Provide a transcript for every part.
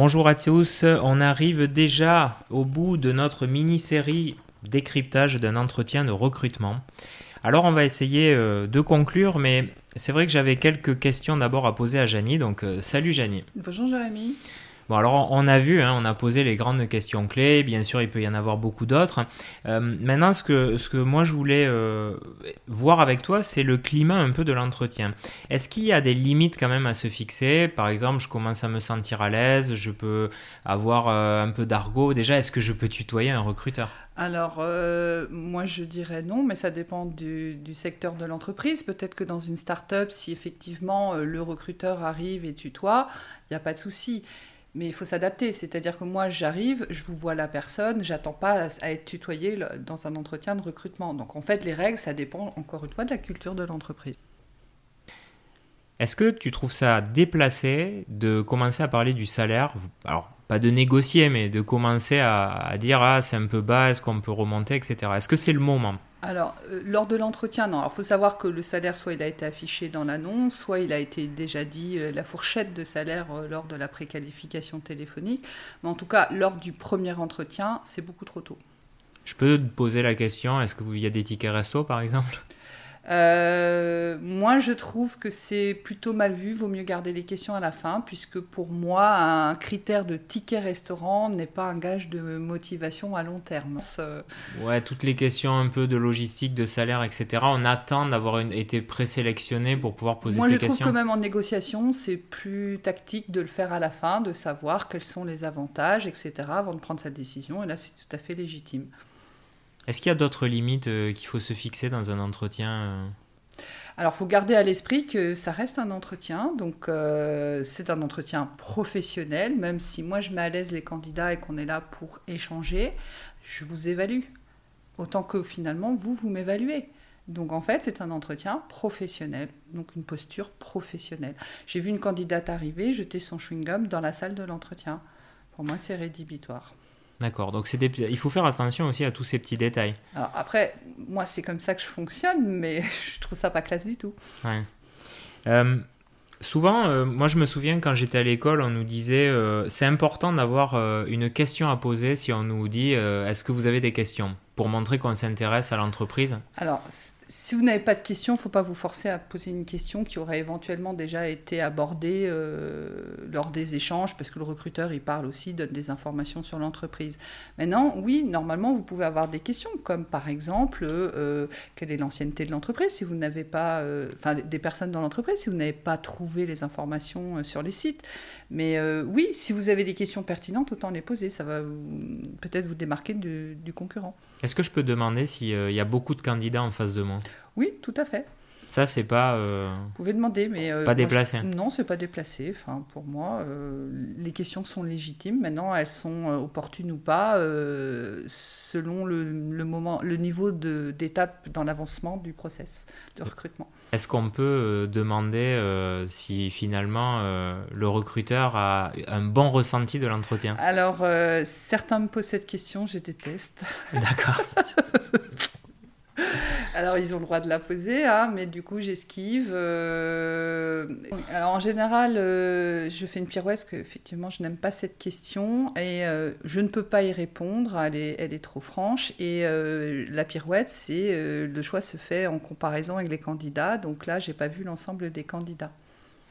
Bonjour à tous, on arrive déjà au bout de notre mini-série décryptage d'un entretien de recrutement. Alors on va essayer euh, de conclure, mais c'est vrai que j'avais quelques questions d'abord à poser à Janie. Donc euh, salut Janie. Bonjour Jérémy. Bon, alors on a vu, hein, on a posé les grandes questions clés. Bien sûr, il peut y en avoir beaucoup d'autres. Euh, maintenant, ce que, ce que moi je voulais euh, voir avec toi, c'est le climat un peu de l'entretien. Est-ce qu'il y a des limites quand même à se fixer? Par exemple, je commence à me sentir à l'aise, je peux avoir euh, un peu d'argot. Déjà, est-ce que je peux tutoyer un recruteur? Alors, moi, je dirais non, mais ça dépend du, du secteur de l'entreprise. Peut-être que dans une start-up, si effectivement le recruteur arrive et tutoie, il n'y a pas de souci. Mais il faut s'adapter, c'est-à-dire que moi j'arrive, je vous vois la personne, j'attends pas à être tutoyé dans un entretien de recrutement. Donc en fait les règles, ça dépend encore une fois de la culture de l'entreprise. Est-ce que tu trouves ça déplacé de commencer à parler du salaire? Alors pas de négocier, mais de commencer à, dire ah c'est un peu bas, est-ce qu'on peut remonter, etc. Est-ce que c'est le moment? Alors, euh, lors de l'entretien, non. il faut savoir que le salaire, soit il a été affiché dans l'annonce, soit il a été déjà dit euh, la fourchette de salaire euh, lors de la préqualification téléphonique. Mais en tout cas, lors du premier entretien, c'est beaucoup trop tôt. Je peux te poser la question est-ce qu'il y a des tickets resto, par exemple? Euh, moi, je trouve que c'est plutôt mal vu. Vaut mieux garder les questions à la fin, puisque pour moi, un critère de ticket restaurant n'est pas un gage de motivation à long terme. Ouais, toutes les questions un peu de logistique, de salaire, etc. On attend d'avoir été présélectionné pour pouvoir poser ces questions. Moi, je trouve que même en négociation, c'est plus tactique de le faire à la fin, de savoir quels sont les avantages, etc., avant de prendre sa décision. Et là, c'est tout à fait légitime. Est-ce qu'il y a d'autres limites euh, qu'il faut se fixer dans un entretien euh alors, il faut garder à l'esprit que ça reste un entretien, donc euh, c'est un entretien professionnel, même si moi je mets à l'aise les candidats et qu'on est là pour échanger, je vous évalue. Autant que finalement, vous, vous m'évaluez. Donc en fait, c'est un entretien professionnel, donc une posture professionnelle. J'ai vu une candidate arriver, jeter son chewing-gum dans la salle de l'entretien. Pour moi, c'est rédhibitoire. D'accord, donc il faut faire attention aussi à tous ces petits détails. Alors après, moi c'est comme ça que je fonctionne, mais je trouve ça pas classe du tout. Ouais. Euh, souvent, euh, moi je me souviens quand j'étais à l'école, on nous disait euh, c'est important d'avoir une question à poser si on nous dit est-ce que vous avez des questions pour montrer qu'on s'intéresse à l'entreprise? Alors si vous n'avez pas de questions, il ne faut pas vous forcer à poser une question qui aurait éventuellement déjà été abordée euh, lors des échanges, parce que le recruteur, il parle aussi, donne des informations sur l'entreprise. Maintenant, oui, normalement, vous pouvez avoir des questions, comme par exemple, euh, quelle est l'ancienneté de l'entreprise, si vous n'avez pas, euh, enfin, des personnes dans l'entreprise, si vous n'avez pas trouvé les informations sur les sites. Mais oui, si vous avez des questions pertinentes, autant les poser, ça va peut-être vous démarquer du, du concurrent. Est-ce que je peux demander s'il y a beaucoup de candidats en face de moi? Oui, tout à fait. Ça, c'est pas. Euh, Vous pouvez demander, mais. Euh, pas déplacé. Non, c'est pas déplacé. Enfin, pour moi, euh, les questions sont légitimes. Maintenant, elles sont opportunes ou pas, selon le, moment, le niveau d'étape dans l'avancement du process de recrutement. Est-ce qu'on peut demander si finalement le recruteur a un bon ressenti de l'entretien? Alors, certains me posent cette question, je déteste. D'accord. Alors, ils ont le droit de la poser, hein, mais du coup, j'esquive. Euh, alors, en général, euh, je fais une pirouette parce qu'effectivement, je n'aime pas cette question et euh, je ne peux pas y répondre. Elle est, elle est trop franche. Et la pirouette, c'est le choix se fait en comparaison avec les candidats. Donc là, j'ai pas vu l'ensemble des candidats.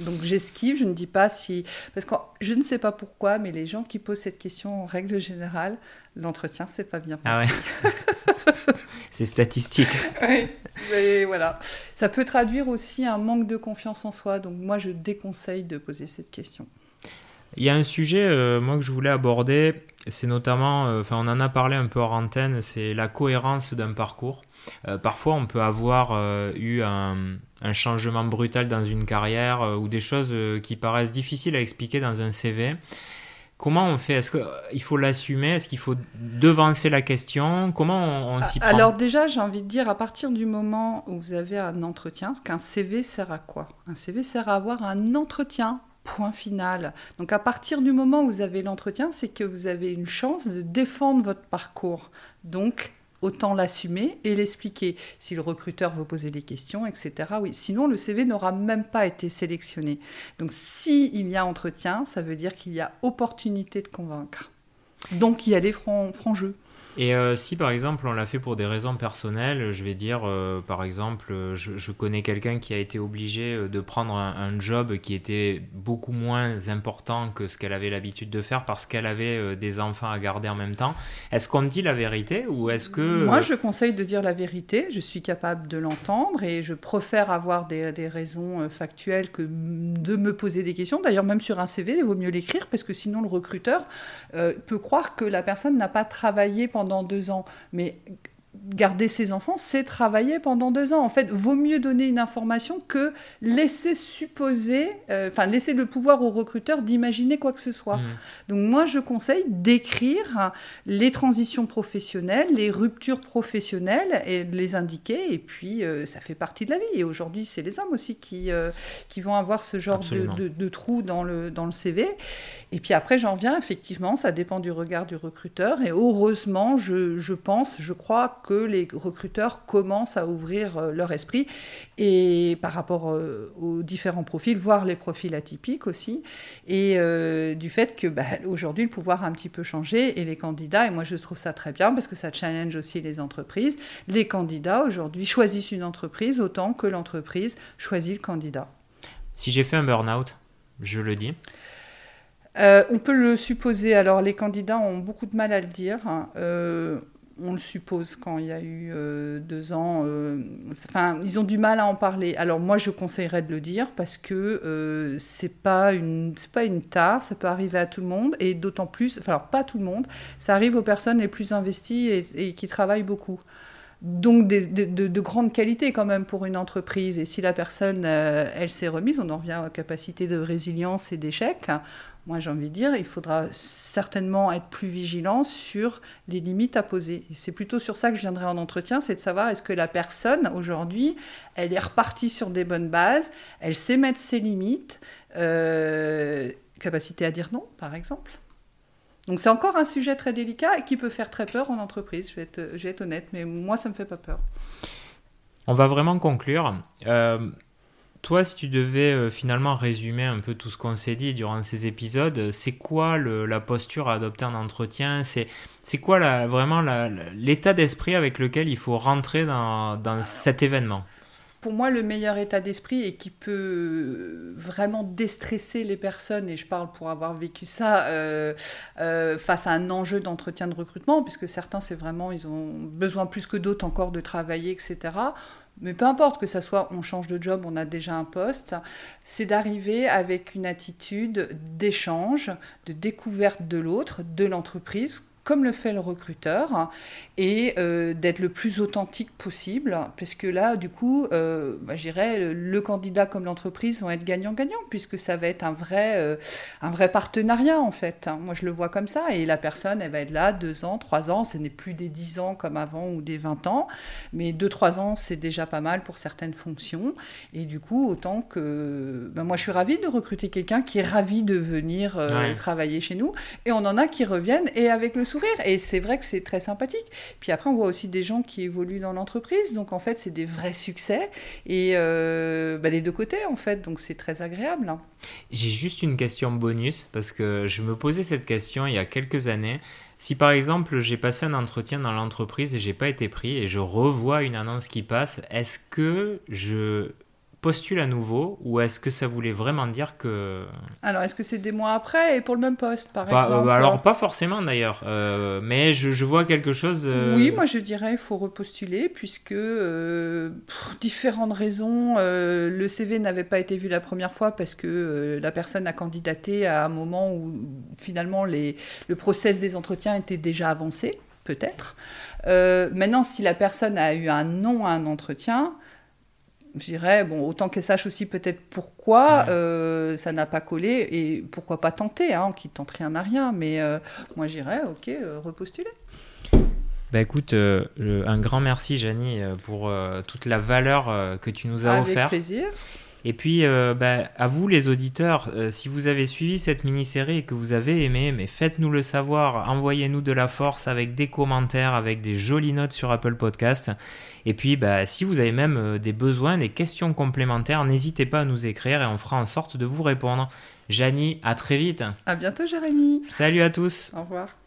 Donc j'esquive, je ne dis pas si... Parce que je ne sais pas pourquoi, mais les gens qui posent cette question en règle générale, l'entretien c'est pas bien ah passé. Ah ouais. c'est statistique. oui, mais voilà. Ça peut traduire aussi un manque de confiance en soi, donc moi je déconseille de poser cette question. Il y a un sujet, euh, moi, que je voulais aborder, c'est notamment, euh, enfin, on en a parlé un peu hors antenne, c'est la cohérence d'un parcours. Euh, parfois, on peut avoir eu un, changement brutal dans une carrière ou des choses qui paraissent difficiles à expliquer dans un CV. Comment on fait? Est-ce qu'il euh, faut l'assumer? Est-ce qu'il faut devancer la question? Comment on, s'y prend? Alors déjà, j'ai envie de dire, à partir du moment où vous avez un entretien, qu'un CV sert à quoi? Un CV sert à avoir un entretien, point final. Donc à partir du moment où vous avez l'entretien, c'est que vous avez une chance de défendre votre parcours. Donc autant l'assumer et l'expliquer. Si le recruteur veut poser des questions, etc. Oui. Sinon, le CV n'aura même pas été sélectionné. Donc, s'il y a entretien, ça veut dire qu'il y a opportunité de convaincre. Donc, il y a des francs franc jeu. Et euh, si par exemple on l'a fait pour des raisons personnelles, je vais dire euh, par exemple, je, connais quelqu'un qui a été obligé euh, de prendre un, job qui était beaucoup moins important que ce qu'elle avait l'habitude de faire parce qu'elle avait des enfants à garder en même temps. Est-ce qu'on dit la vérité ou est-ce que... Moi je conseille de dire la vérité, je suis capable de l'entendre et je préfère avoir des, des, raisons factuelles que de me poser des questions. D'ailleurs même sur un CV, il vaut mieux l'écrire parce que sinon le recruteur peut que la personne n'a pas travaillé pendant pendant deux ans. Mais garder ses enfants, c'est travailler pendant deux ans. En fait, vaut mieux donner une information que laisser supposer, euh, enfin laisser le pouvoir au recruteur d'imaginer quoi que ce soit. Mmh. Donc moi, je conseille d'écrire les transitions professionnelles, les ruptures professionnelles et de les indiquer. Et puis, euh, ça fait partie de la vie. Et aujourd'hui, c'est les hommes aussi qui, euh, qui vont avoir ce genre de, de, trou dans le, dans le CV. Et puis après, j'en viens, effectivement, ça dépend du regard du recruteur. Et heureusement, je, je pense, je crois que les recruteurs commencent à ouvrir euh, leur esprit et par rapport euh, aux différents profils, voire les profils atypiques aussi, et euh, du fait que bah, aujourd'hui le pouvoir a un petit peu changé et les candidats, et moi je trouve ça très bien parce que ça challenge aussi les entreprises, les candidats aujourd'hui choisissent une entreprise autant que l'entreprise choisit le candidat. Si j'ai fait un burn-out, je le dis. on peut le supposer. Alors, les candidats ont beaucoup de mal à le dire. Hein on le suppose quand il y a eu euh, deux ans. Euh, ils ont du mal à en parler. Alors moi, je conseillerais de le dire parce que euh, c'est pas une c'est pas une tare, ça peut arriver à tout le monde et d'autant plus, enfin pas tout le monde, ça arrive aux personnes les plus investies et, qui travaillent beaucoup. Donc de, de, grande qualité quand même pour une entreprise. Et si la personne, elle s'est remise, on en revient aux capacités de résilience et d'échec moi j'ai envie de dire, il faudra certainement être plus vigilant sur les limites à poser. C'est plutôt sur ça que je viendrai en entretien, c'est de savoir est-ce que la personne aujourd'hui, elle est repartie sur des bonnes bases, elle sait mettre ses limites, euh, capacité à dire non par exemple. Donc c'est encore un sujet très délicat et qui peut faire très peur en entreprise, je vais être, je vais être honnête, mais moi ça ne me fait pas peur. On va vraiment conclure. Euh, toi, si tu devais euh, finalement résumer un peu tout ce qu'on s'est dit durant ces épisodes, c'est quoi la posture à adopter en entretien? C'est quoi la, vraiment l'état d'esprit avec lequel il faut rentrer dans, cet événement? Pour moi, le meilleur état d'esprit et qui peut vraiment déstresser les personnes, et je parle pour avoir vécu ça, euh, euh, face à un enjeu d'entretien de recrutement, puisque certains, c'est vraiment, ils ont besoin plus que d'autres encore de travailler, etc mais peu importe que ça soit on change de job, on a déjà un poste, c'est d'arriver avec une attitude d'échange, de découverte de l'autre, de l'entreprise, comme le fait le recruteur, et euh, d'être le plus authentique possible, parce que là, du coup, euh, bah, j'irais, le candidat comme l'entreprise vont être gagnant-gagnant, puisque ça va être un vrai, euh, un vrai partenariat, en fait. Moi, je le vois comme ça, et la personne, elle va être là deux ans, trois ans, ce n'est plus des dix ans comme avant ou des vingt ans, mais deux, trois ans, c'est déjà pas mal pour certaines fonctions, et du coup, autant que... Ben, moi, je suis ravie de recruter quelqu'un qui est ravi de venir travailler chez nous, et on en a qui reviennent, et avec le sourire et c'est vrai que c'est très sympathique. Puis après, on voit aussi des gens qui évoluent dans l'entreprise. Donc en fait, c'est des vrais succès. Et euh, bah, les deux côtés, en fait. Donc c'est très agréable. J'ai juste une question bonus parce que je me posais cette question il y a quelques années. Si par exemple j'ai passé un entretien dans l'entreprise et j'ai pas été pris et je revois une annonce qui passe, est-ce que je postule à nouveau ou est-ce que ça voulait vraiment dire que... Alors, est-ce que c'est des mois après et pour le même poste, par exemple Alors, pas forcément d'ailleurs, euh, mais je, vois quelque chose... Euh, oui, moi je dirais il faut repostuler puisque euh, pour différentes raisons, le CV n'avait pas été vu la première fois parce que la personne a candidaté à un moment où finalement les, le process des entretiens était déjà avancé, peut-être. maintenant, si la personne a eu un non à un entretien, je dirais, bon, autant qu'elle sache aussi peut-être pourquoi euh, ça n'a pas collé et pourquoi pas tenter, hein, qui tente rien à rien. Mais euh, moi, j'irais, ok, euh, repostuler. Bah écoute, un grand merci, Janie, pour toute la valeur que tu nous as Avec offert. plaisir. Et puis, euh, bah, à vous les auditeurs, euh, si vous avez suivi cette mini-série et que vous avez aimé, mais faites-nous le savoir, envoyez-nous de la force avec des commentaires, avec des jolies notes sur Apple Podcast. Et puis, bah, si vous avez même euh, des besoins, des questions complémentaires, n'hésitez pas à nous écrire et on fera en sorte de vous répondre. Janie, à très vite. À bientôt, Jérémy. Salut à tous. Au revoir.